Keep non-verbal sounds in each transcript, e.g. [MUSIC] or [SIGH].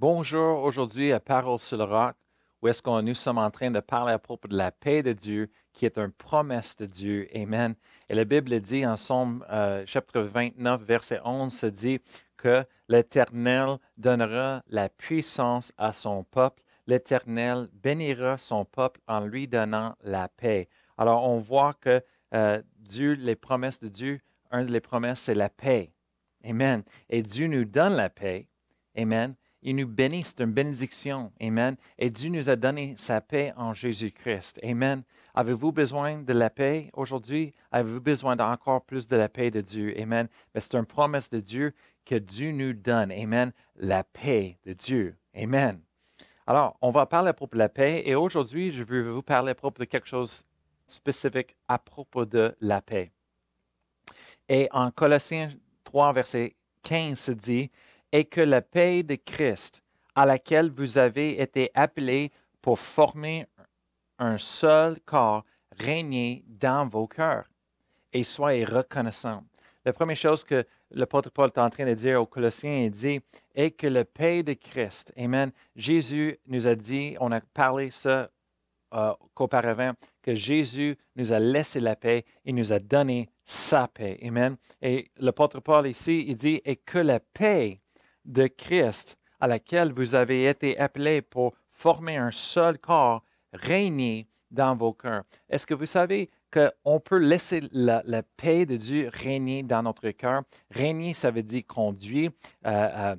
Bonjour, aujourd'hui à Parole sur le roc, où est-ce qu'on nous sommes en train de parler à propos de la paix de Dieu, qui est une promesse de Dieu. Amen. Et la Bible dit en Somme euh, chapitre 29, verset 11, se dit que l'Éternel donnera la puissance à son peuple. L'Éternel bénira son peuple en lui donnant la paix. Alors, on voit que euh, Dieu, les promesses de Dieu, une des promesses, c'est la paix. Amen. Et Dieu nous donne la paix. Amen. Il nous bénit, c'est une bénédiction. Amen. Et Dieu nous a donné sa paix en Jésus-Christ. Amen. Avez-vous besoin de la paix aujourd'hui? Avez-vous besoin d'encore plus de la paix de Dieu? Amen. Mais c'est une promesse de Dieu que Dieu nous donne. Amen. La paix de Dieu. Amen. Alors, on va parler à propos de la paix et aujourd'hui, je veux vous parler à propos de quelque chose spécifique à propos de la paix. Et en Colossiens 3, verset 15, se dit, et que la paix de Christ, à laquelle vous avez été appelés pour former un seul corps, régne dans vos cœurs et soyez reconnaissants. La première chose que l'apôtre Paul est en train de dire aux Colossiens, il dit, est que la paix de Christ, Amen. Jésus nous a dit, on a parlé ça euh, qu'auparavant, que Jésus nous a laissé la paix, il nous a donné sa paix. Amen. Et l'apôtre Paul ici, il dit, et que la paix de Christ à laquelle vous avez été appelés pour former un seul corps, régner dans vos cœurs. Est-ce que vous savez qu'on peut laisser la, paix de Dieu régner dans notre cœur? Régner, ça veut dire conduire, euh, euh,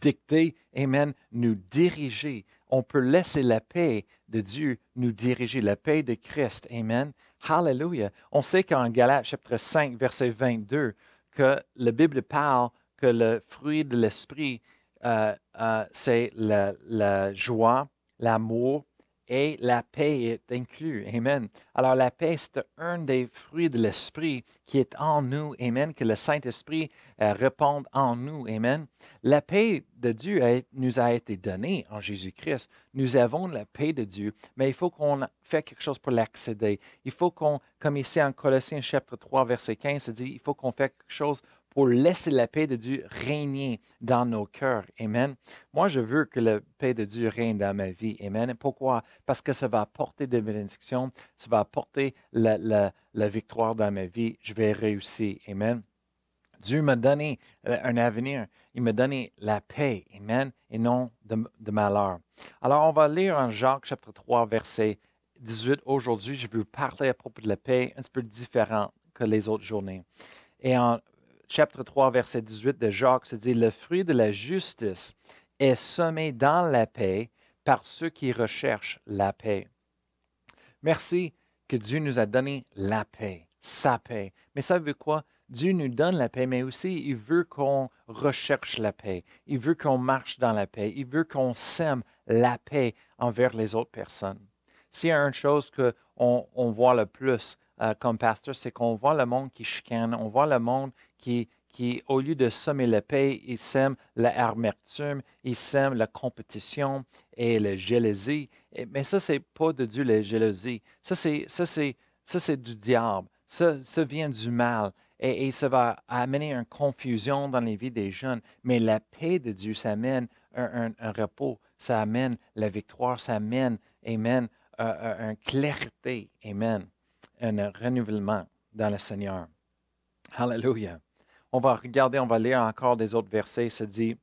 dicter, amen, nous diriger. On peut laisser la paix de Dieu nous diriger, la paix de Christ. Amen. Hallelujah. On sait qu'en Galates chapitre 5, verset 22, que la Bible parle que le fruit de l'esprit, euh, euh, c'est la, joie, l'amour et la paix est inclus. Amen. Alors la paix, c'est un des fruits de l'esprit qui est en nous. Amen. Que le Saint-Esprit euh, réponde en nous. Amen. La paix de Dieu nous a été donnée en Jésus-Christ. Nous avons la paix de Dieu, mais il faut qu'on fasse quelque chose pour l'accéder. Il faut qu'on, comme ici en Colossiens chapitre 3, verset 15, se dit, il faut qu'on fasse quelque chose pour laisser la paix de Dieu régner dans nos cœurs. Amen. Moi, je veux que la paix de Dieu règne dans ma vie. Amen. Pourquoi? Parce que ça va apporter des bénédictions, ça va apporter la, victoire dans ma vie. Je vais réussir. Amen. Dieu m'a donné euh, un avenir. Il m'a donné la paix. Amen. Et non de, malheur. Alors, on va lire en Jacques chapitre 3, verset 18. Aujourd'hui, je veux parler à propos de la paix un petit peu différent que les autres journées. Et en chapitre 3, verset 18 de Jacques se dit, le fruit de la justice est semé dans la paix par ceux qui recherchent la paix. Merci que Dieu nous a donné la paix, sa paix. Mais ça veut quoi? Dieu nous donne la paix, mais aussi il veut qu'on recherche la paix. Il veut qu'on marche dans la paix. Il veut qu'on sème la paix envers les autres personnes. S'il y a une chose qu'on on voit le plus euh, comme pasteur, c'est qu'on voit le monde qui chicane, on voit le monde qui, qui au lieu de semer la paix, il sème l'amertume, il sème la compétition et la jalousie. mais ça, c'est pas de Dieu, la jalousie. Ça, c'est, ça, c'est, ça, c'est du diable. Ça, ça vient du mal. Et, ça va amener une confusion dans les vies des jeunes. Mais la paix de Dieu, ça amène un, repos, ça amène la victoire, ça amène, amen, une clarté, amen un renouvellement dans le Seigneur. Hallelujah. On va regarder, on va lire encore des autres versets. Ça dit,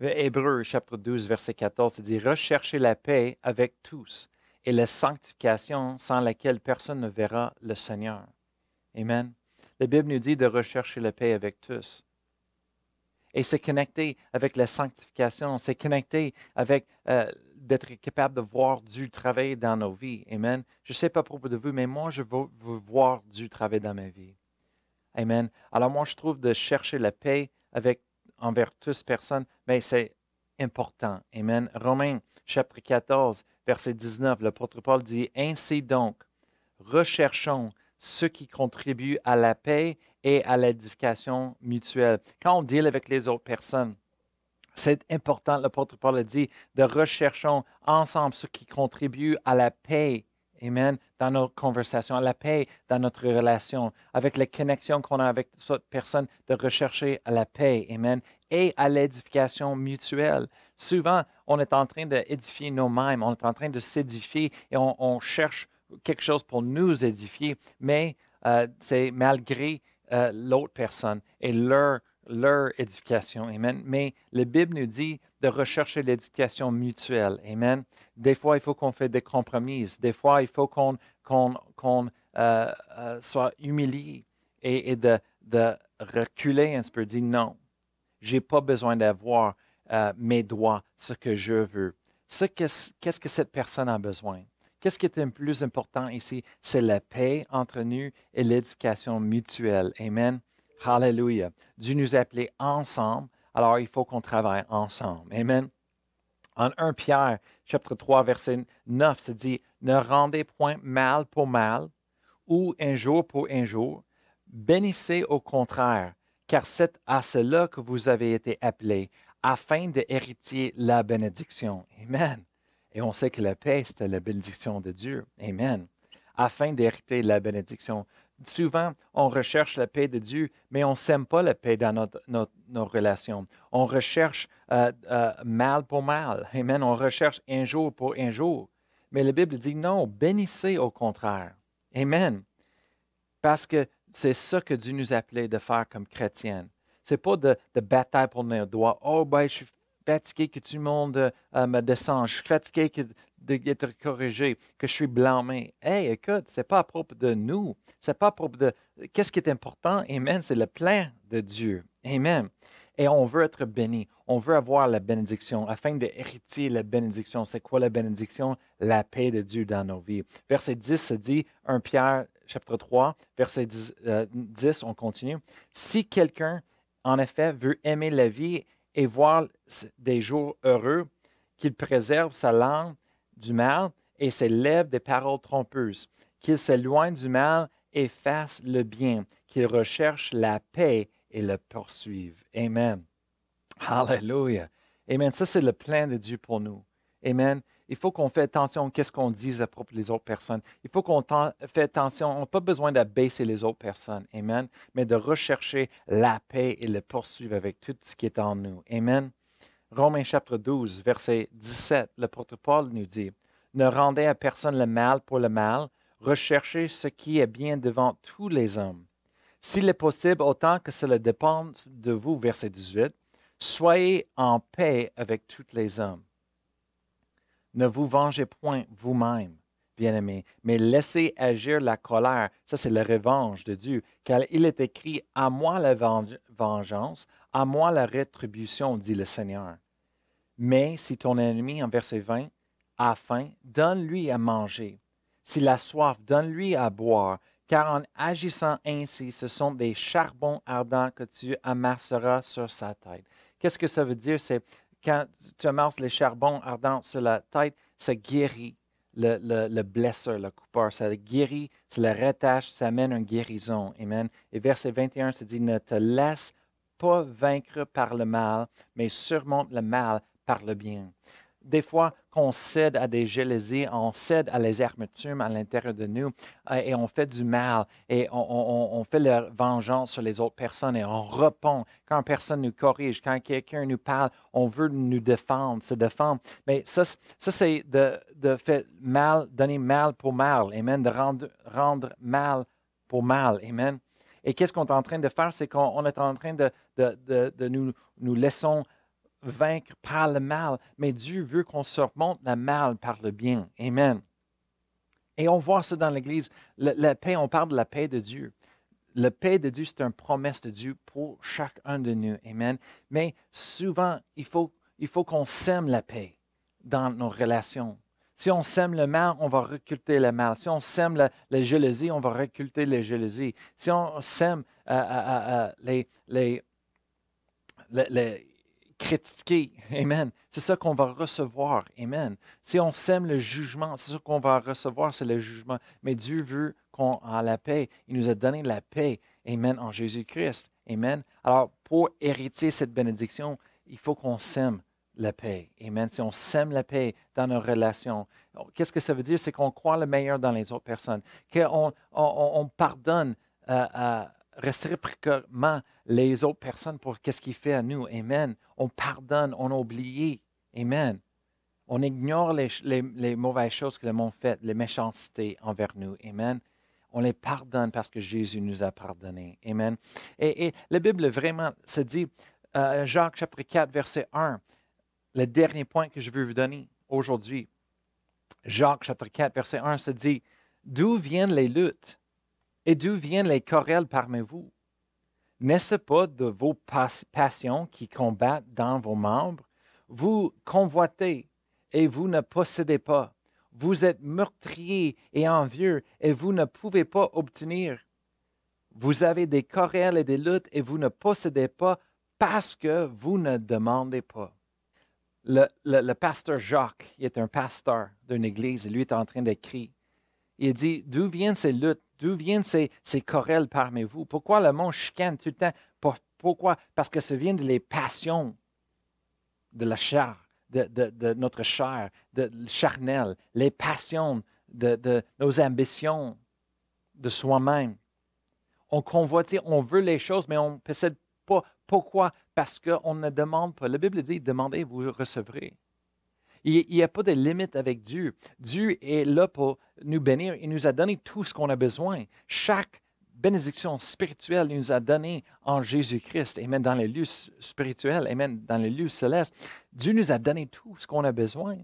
Hébreu chapitre 12, verset 14, ça dit, Recherchez la paix avec tous et la sanctification sans laquelle personne ne verra le Seigneur. Amen. La Bible nous dit de rechercher la paix avec tous. Et c'est connecté avec la sanctification, c'est connecté avec euh, d'être capable de voir Dieu travailler dans nos vies. Amen. Je ne sais pas propos de vous, mais moi, je veux, voir Dieu travailler dans ma vie. Amen. Alors moi, je trouve de chercher la paix avec, envers toutes personnes, mais c'est important. Amen. Romains chapitre 14, verset 19, l'apôtre Paul dit, Ainsi donc, recherchons ce qui contribue à la paix et à l'édification mutuelle. Quand on deal avec les autres personnes, c'est important, l'apôtre Paul a dit, de recherchons ensemble ce qui contribue à la paix. Amen. Dans nos conversations, la paix dans notre relation, avec la connexion qu'on a avec cette personne, de rechercher la paix. Amen. Et à l'édification mutuelle. Souvent, on est en train d'édifier nous-mêmes, on est en train de s'édifier et on, cherche quelque chose pour nous édifier, mais euh, c'est malgré euh, l'autre personne et leur, leur édification. Amen. Mais la Bible nous dit de rechercher l'éducation mutuelle. Amen. Des fois, il faut qu'on fasse des compromis. Des fois, il faut qu'on euh, euh, soit humilié et, de, reculer un peu, dire non, je n'ai pas besoin d'avoir euh, mes droits, ce que je veux. Qu'est-ce que cette personne a besoin? Qu'est-ce qui est le plus important ici? C'est la paix entre nous et l'éducation mutuelle. Amen. Hallelujah. Dieu nous a appelés ensemble alors, il faut qu'on travaille ensemble. Amen. En 1 Pierre, chapitre 3, verset 9, se dit Ne rendez point mal pour mal ou un jour pour un jour. Bénissez au contraire, car c'est à cela que vous avez été appelés, afin d'hériter la bénédiction. Amen. Et on sait que la paix, c'est la bénédiction de Dieu. Amen. Afin d'hériter la bénédiction souvent, on recherche la paix de Dieu, mais on ne sème pas la paix dans nos relations. On recherche euh, euh, mal pour mal. Amen. On recherche un jour pour un jour. Mais la Bible dit non, bénissez au contraire. Amen. Parce que c'est ça que Dieu nous appelait de faire comme chrétiens. Ce n'est pas de, de bataille pour nos doigts. Oh, ben, je suis fatigué que tout le monde euh, me descende. Je suis fatigué que d'être corrigé, que je suis blâmé. Hey, écoute, ce n'est pas à propos de nous. C'est pas à propos de. Qu'est-ce qui est important? Amen. C'est le plein de Dieu. Amen. Et on veut être béni. On veut avoir la bénédiction afin d'hériter la bénédiction. C'est quoi la bénédiction? La paix de Dieu dans nos vies. Verset 10 se dit, 1 Pierre chapitre 3, verset 10, 10 on continue. Si quelqu'un, en effet, veut aimer la vie et voir des jours heureux, qu'il préserve sa langue du mal et ses lèvres des paroles trompeuses, qu'il s'éloigne du mal et fasse le bien, qu'il recherche la paix et le poursuive. Amen. Alléluia. Amen. Ça, c'est le plan de Dieu pour nous. Amen. Il faut qu'on fasse attention à ce qu'on dit à propos des autres personnes. Il faut qu'on fait attention. On n'a pas besoin d'abaisser les autres personnes. Amen. Mais de rechercher la paix et le poursuivre avec tout ce qui est en nous. Amen. Romains chapitre 12, verset 17, le porte Paul nous dit, Ne rendez à personne le mal pour le mal, recherchez ce qui est bien devant tous les hommes. S'il est possible, autant que cela dépend de vous, verset 18, soyez en paix avec tous les hommes. Ne vous vengez point vous-même, bien-aimés, mais laissez agir la colère. Ça, c'est la revanche de Dieu, car il est écrit À moi la vengeance, à moi la rétribution, dit le Seigneur. Mais si ton ennemi, en verset 20, a faim, donne-lui à manger. S'il a soif, donne-lui à boire, car en agissant ainsi, ce sont des charbons ardents que tu amasseras sur sa tête. Qu'est-ce que ça veut dire? C'est quand tu amasses les charbons ardents sur la tête, ça guérit le, le, blesseur, le coupeur. Ça guérit, ça le rattache, ça amène une guérison. Amen. Et verset 21, ça dit, ne te laisse pas vaincre par le mal, mais surmonte le mal par le bien. Des fois, qu'on cède à des jalousies, on cède à les amertumes à l'intérieur de nous euh, et on fait du mal et on, fait la vengeance sur les autres personnes et on répond. Quand personne nous corrige, quand quelqu'un nous parle, on veut nous défendre, se défendre. Mais ça, ça c'est de, faire mal, donner mal pour mal. Amen. De rendre, mal pour mal. Amen. Et qu'est-ce qu'on est en train de faire? C'est qu'on est en train de, de, nous, nous laissons vaincre par le mal, mais Dieu veut qu'on surmonte le mal par le bien. Amen. Et on voit ça dans l'Église. La, paix, on parle de la paix de Dieu. La paix de Dieu, c'est une promesse de Dieu pour chacun de nous. Amen. Mais souvent, il faut, qu'on sème la paix dans nos relations. Si on sème le mal, on va reculter le mal. Si on sème la, jalousie, on va reculter la jalousie. Si on sème euh, euh, euh, les, les, critiquer, [LAUGHS] Amen, c'est ça qu'on va recevoir. Amen. Si on sème le jugement, c'est ça qu'on va recevoir, c'est le jugement. Mais Dieu veut qu'on ait la paix. Il nous a donné la paix. Amen. En Jésus-Christ. Amen. Alors, pour hériter cette bénédiction, il faut qu'on sème la paix. Amen. Si on sème la paix dans nos relations, qu'est-ce que ça veut dire? C'est qu'on croit le meilleur dans les autres personnes, qu'on on, pardonne euh, réciproquement les autres personnes pour qu'est-ce qu'il fait à nous. Amen. On pardonne, on oublie. Amen. On ignore les, mauvaises choses que le monde fait, les méchancetés envers nous. Amen. On les pardonne parce que Jésus nous a pardonné. Amen. Et, la Bible vraiment se dit, euh, Jacques chapitre 4, verset 1, le dernier point que je veux vous donner aujourd'hui. Jacques chapitre 4, verset 1 se dit, D'où viennent les luttes? Et d'où viennent les querelles parmi vous? N'est-ce pas de vos passions qui combattent dans vos membres? Vous convoitez et vous ne possédez pas. Vous êtes meurtrier et envieux et vous ne pouvez pas obtenir. Vous avez des querelles et des luttes et vous ne possédez pas parce que vous ne demandez pas. Le, pasteur Jacques, il est un pasteur d'une église et lui est en train d'écrire. Il dit, d'où viennent ces luttes, d'où viennent ces, ces querelles parmi vous? Pourquoi le monde chicane tout le temps? Pourquoi? Parce que ça vient de les passions de la chair de, notre chair, de charnel, les passions de, nos ambitions de soi-même. On convoite, on veut les choses, mais on ne possède pas. Pourquoi? Parce qu'on ne demande pas. La Bible dit, demandez, vous recevrez. Il n'y a pas de limite avec Dieu. Dieu est là pour nous bénir. Il nous a donné tout ce qu'on a besoin. Chaque bénédiction spirituelle nous a donné en Jésus-Christ. Amen. Dans les lieux spirituels, Amen. Dans les lieux célestes. Dieu nous a donné tout ce qu'on a besoin.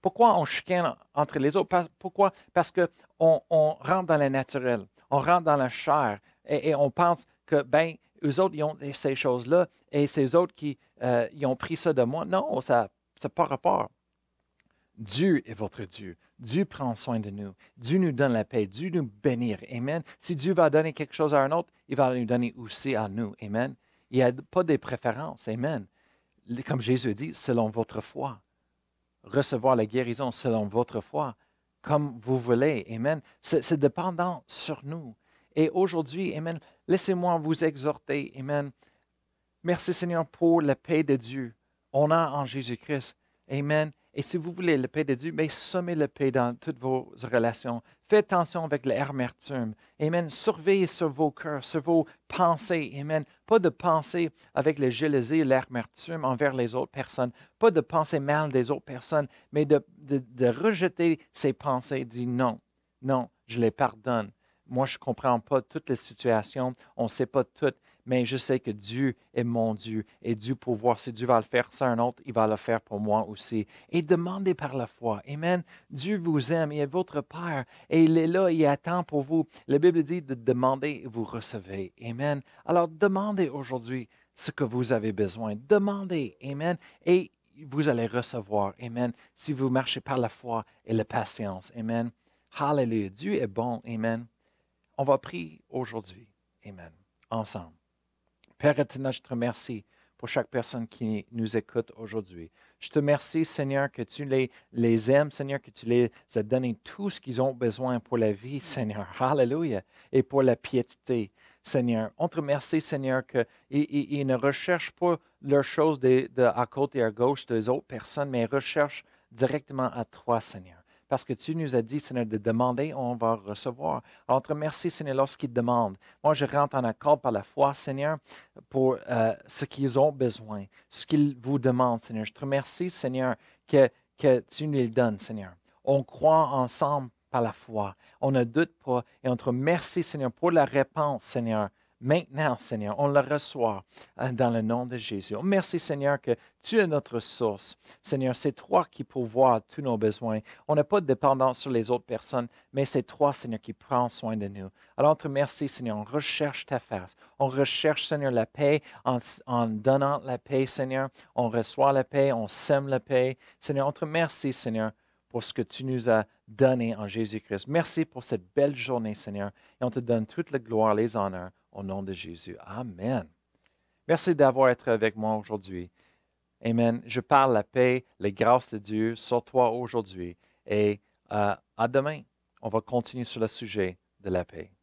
Pourquoi on chicane entre les autres? Pourquoi? Parce qu'on on rentre dans le naturel, on rentre dans la chair et, on pense que, ben, eux autres, ils ont ces choses-là et ces autres qui euh, ils ont pris ça de moi. Non, ça n'a pas rapport. Dieu est votre Dieu. Dieu prend soin de nous. Dieu nous donne la paix. Dieu nous bénit. Amen. Si Dieu va donner quelque chose à un autre, il va nous donner aussi à nous. Amen. Il n'y a pas de préférence. Amen. Comme Jésus dit, selon votre foi. Recevoir la guérison selon votre foi, comme vous voulez. Amen. C'est dépendant sur nous. Et aujourd'hui, Amen, laissez-moi vous exhorter. Amen. Merci Seigneur pour la paix de Dieu. On a en Jésus-Christ. Amen. Et si vous voulez la paix de Dieu, mais sommez la paix dans toutes vos relations. Faites attention avec l'amertume. Amen. Surveillez sur vos cœurs, sur vos pensées. Amen. Pas de penser avec la jalousie et l'amertume envers les autres personnes. Pas de penser mal des autres personnes, mais de, de, rejeter ces pensées. Dire non, non, je les pardonne. Moi, je ne comprends pas toutes les situations. On ne sait pas toutes mais je sais que Dieu est mon Dieu et Dieu pour voir si Dieu va le faire sur un autre, il va le faire pour moi aussi. Et demandez par la foi. Amen. Dieu vous aime, il est votre Père et il est là, il attend pour vous. La Bible dit de demander et vous recevez. Amen. Alors demandez aujourd'hui ce que vous avez besoin. Demandez. Amen. Et vous allez recevoir. Amen. Si vous marchez par la foi et la patience. Amen. Hallelujah. Dieu est bon. Amen. On va prier aujourd'hui. Amen. Ensemble. Père éternel, je te remercie pour chaque personne qui nous écoute aujourd'hui. Je te remercie, Seigneur, que tu les, les aimes, Seigneur, que tu les as donné tout ce qu'ils ont besoin pour la vie, Seigneur. Alléluia. Et pour la piété, Seigneur. On te remercie, Seigneur, qu'ils ne recherchent pas leurs choses de, à côté et à gauche des autres personnes, mais ils recherchent directement à toi, Seigneur parce que tu nous as dit, Seigneur, de demander, on va recevoir. Alors, te remercie, Seigneur, lorsqu'ils demandent. Moi, je rentre en accord par la foi, Seigneur, pour euh, ce qu'ils ont besoin, ce qu'ils vous demandent, Seigneur. Je te remercie, Seigneur, que, que tu nous le donnes, Seigneur. On croit ensemble par la foi. On ne doute pas et on te remercie, Seigneur, pour la réponse, Seigneur, Maintenant, Seigneur, on le reçoit euh, dans le nom de Jésus. Merci, Seigneur, que tu es notre source. Seigneur, c'est toi qui pourvois tous nos besoins. On n'a pas de dépendance sur les autres personnes, mais c'est toi, Seigneur, qui prends soin de nous. Alors, te remercie, Seigneur. On recherche ta face. On recherche, Seigneur, la paix en, en donnant la paix, Seigneur. On reçoit la paix, on sème la paix. Seigneur, on te remercie, Seigneur, pour ce que tu nous as donné en Jésus-Christ. Merci pour cette belle journée, Seigneur. Et on te donne toute la gloire, les honneurs au nom de Jésus. Amen. Merci d'avoir été avec moi aujourd'hui. Amen. Je parle la paix, les grâces de Dieu sur toi aujourd'hui. Et euh, à demain, on va continuer sur le sujet de la paix.